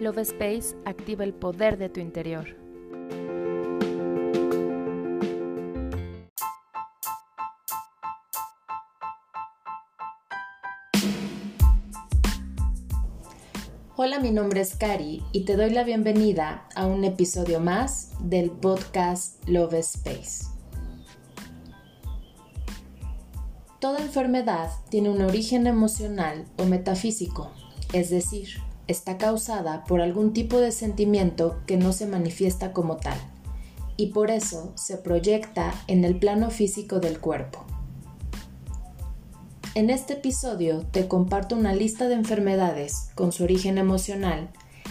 Love Space activa el poder de tu interior. Hola, mi nombre es Cari y te doy la bienvenida a un episodio más del podcast Love Space. Toda enfermedad tiene un origen emocional o metafísico, es decir, está causada por algún tipo de sentimiento que no se manifiesta como tal, y por eso se proyecta en el plano físico del cuerpo. En este episodio te comparto una lista de enfermedades con su origen emocional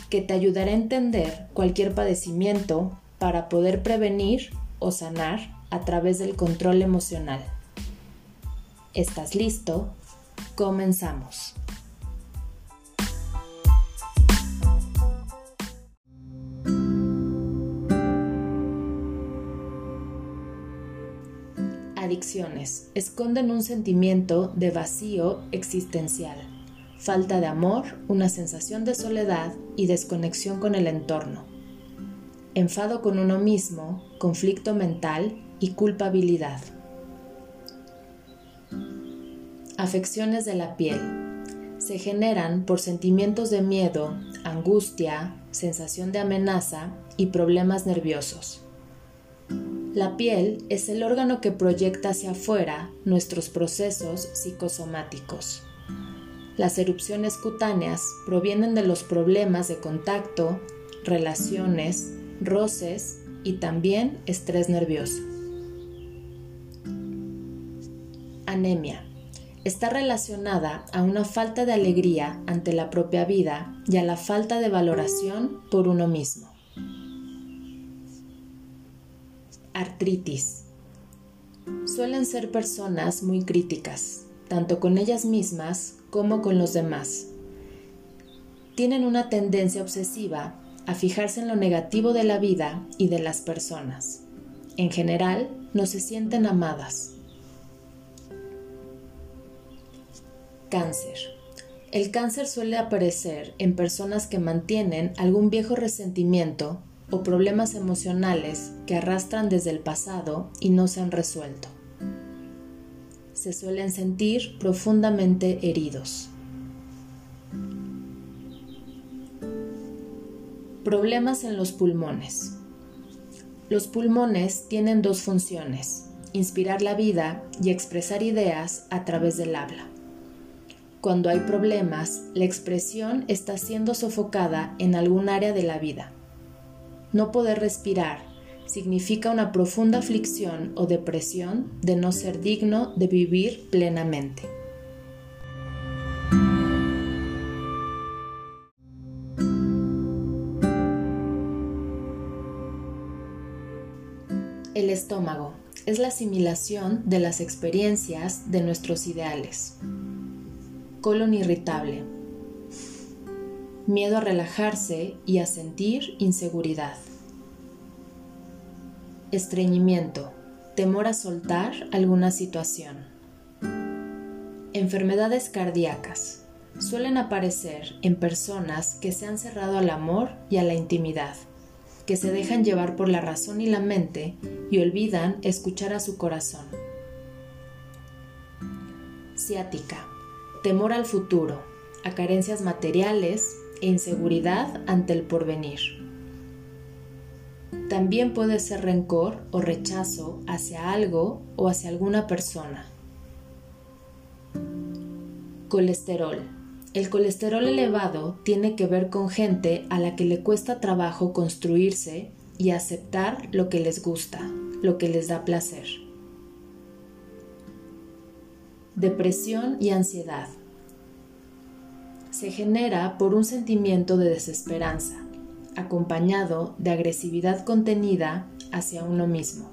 que te ayudará a entender cualquier padecimiento para poder prevenir o sanar a través del control emocional. ¿Estás listo? Comenzamos. Adicciones esconden un sentimiento de vacío existencial, falta de amor, una sensación de soledad y desconexión con el entorno, enfado con uno mismo, conflicto mental y culpabilidad. Afecciones de la piel. Se generan por sentimientos de miedo, angustia, sensación de amenaza y problemas nerviosos. La piel es el órgano que proyecta hacia afuera nuestros procesos psicosomáticos. Las erupciones cutáneas provienen de los problemas de contacto, relaciones, roces y también estrés nervioso. Anemia. Está relacionada a una falta de alegría ante la propia vida y a la falta de valoración por uno mismo. Artritis. Suelen ser personas muy críticas, tanto con ellas mismas como con los demás. Tienen una tendencia obsesiva a fijarse en lo negativo de la vida y de las personas. En general, no se sienten amadas. Cáncer. El cáncer suele aparecer en personas que mantienen algún viejo resentimiento o problemas emocionales que arrastran desde el pasado y no se han resuelto. Se suelen sentir profundamente heridos. Problemas en los pulmones. Los pulmones tienen dos funciones, inspirar la vida y expresar ideas a través del habla. Cuando hay problemas, la expresión está siendo sofocada en algún área de la vida no poder respirar significa una profunda aflicción o depresión de no ser digno de vivir plenamente. El estómago es la asimilación de las experiencias de nuestros ideales. Colon irritable miedo a relajarse y a sentir inseguridad. Estreñimiento, temor a soltar alguna situación. Enfermedades cardíacas suelen aparecer en personas que se han cerrado al amor y a la intimidad, que se dejan llevar por la razón y la mente y olvidan escuchar a su corazón. Ciática, temor al futuro, a carencias materiales, inseguridad ante el porvenir. También puede ser rencor o rechazo hacia algo o hacia alguna persona. Colesterol. El colesterol elevado tiene que ver con gente a la que le cuesta trabajo construirse y aceptar lo que les gusta, lo que les da placer. Depresión y ansiedad se genera por un sentimiento de desesperanza, acompañado de agresividad contenida hacia uno mismo,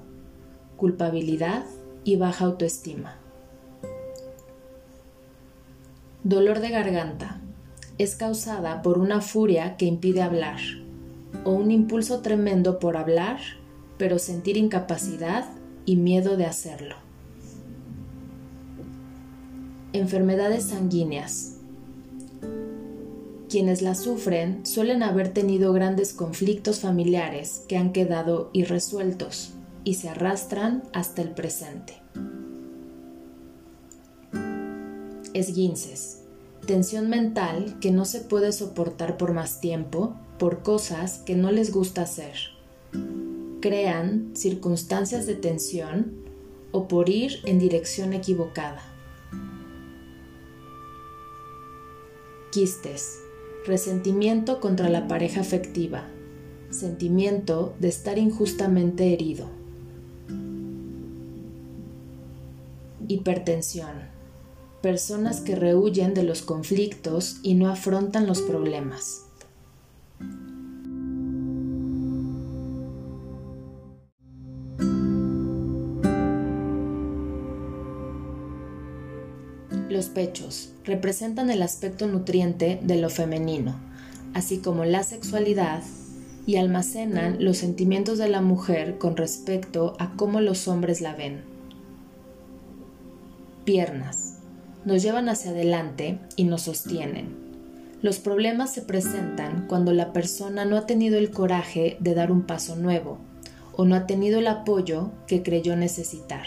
culpabilidad y baja autoestima. Dolor de garganta es causada por una furia que impide hablar o un impulso tremendo por hablar, pero sentir incapacidad y miedo de hacerlo. Enfermedades sanguíneas Quienes la sufren suelen haber tenido grandes conflictos familiares que han quedado irresueltos y se arrastran hasta el presente. Esguinces. Tensión mental que no se puede soportar por más tiempo por cosas que no les gusta hacer. Crean circunstancias de tensión o por ir en dirección equivocada. Quistes resentimiento contra la pareja afectiva, sentimiento de estar injustamente herido. Hipertensión, personas que rehuyen de los conflictos y no afrontan los problemas. Los pechos representan el aspecto nutriente de lo femenino, así como la sexualidad, y almacenan los sentimientos de la mujer con respecto a cómo los hombres la ven. Piernas. Nos llevan hacia adelante y nos sostienen. Los problemas se presentan cuando la persona no ha tenido el coraje de dar un paso nuevo o no ha tenido el apoyo que creyó necesitar.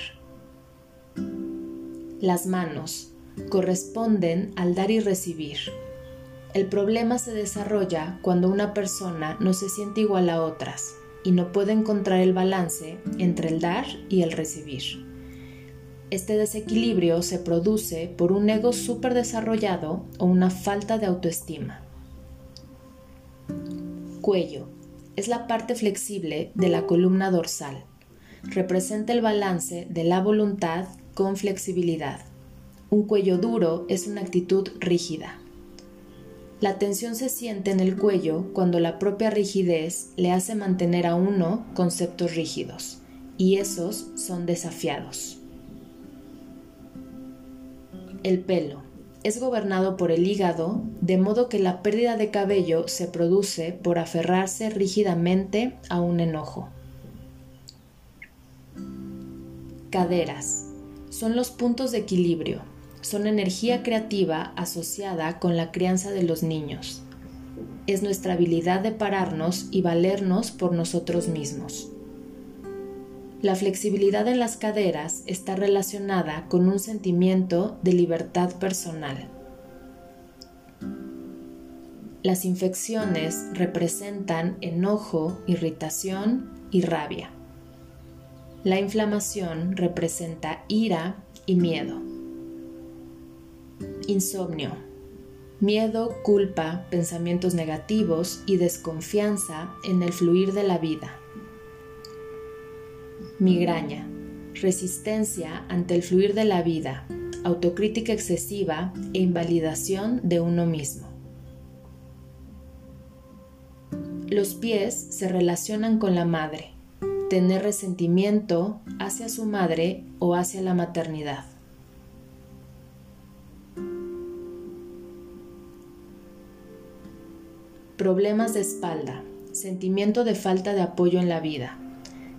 Las manos corresponden al dar y recibir. El problema se desarrolla cuando una persona no se siente igual a otras y no puede encontrar el balance entre el dar y el recibir. Este desequilibrio se produce por un ego súper desarrollado o una falta de autoestima. Cuello. Es la parte flexible de la columna dorsal. Representa el balance de la voluntad con flexibilidad. Un cuello duro es una actitud rígida. La tensión se siente en el cuello cuando la propia rigidez le hace mantener a uno conceptos rígidos, y esos son desafiados. El pelo es gobernado por el hígado, de modo que la pérdida de cabello se produce por aferrarse rígidamente a un enojo. Caderas son los puntos de equilibrio, son energía creativa asociada con la crianza de los niños. Es nuestra habilidad de pararnos y valernos por nosotros mismos. La flexibilidad en las caderas está relacionada con un sentimiento de libertad personal. Las infecciones representan enojo, irritación y rabia. La inflamación representa ira y miedo. Insomnio. Miedo, culpa, pensamientos negativos y desconfianza en el fluir de la vida. Migraña. Resistencia ante el fluir de la vida, autocrítica excesiva e invalidación de uno mismo. Los pies se relacionan con la madre, tener resentimiento hacia su madre o hacia la maternidad. Problemas de espalda, sentimiento de falta de apoyo en la vida.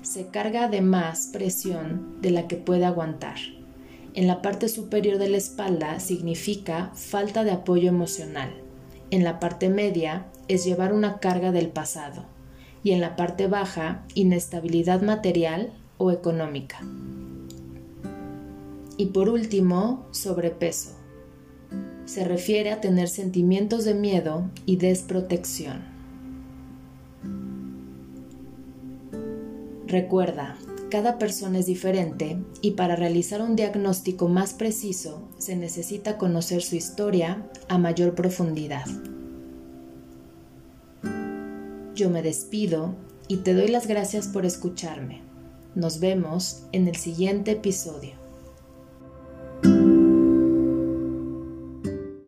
Se carga de más presión de la que puede aguantar. En la parte superior de la espalda significa falta de apoyo emocional. En la parte media es llevar una carga del pasado. Y en la parte baja, inestabilidad material o económica. Y por último, sobrepeso se refiere a tener sentimientos de miedo y desprotección. Recuerda, cada persona es diferente y para realizar un diagnóstico más preciso se necesita conocer su historia a mayor profundidad. Yo me despido y te doy las gracias por escucharme. Nos vemos en el siguiente episodio.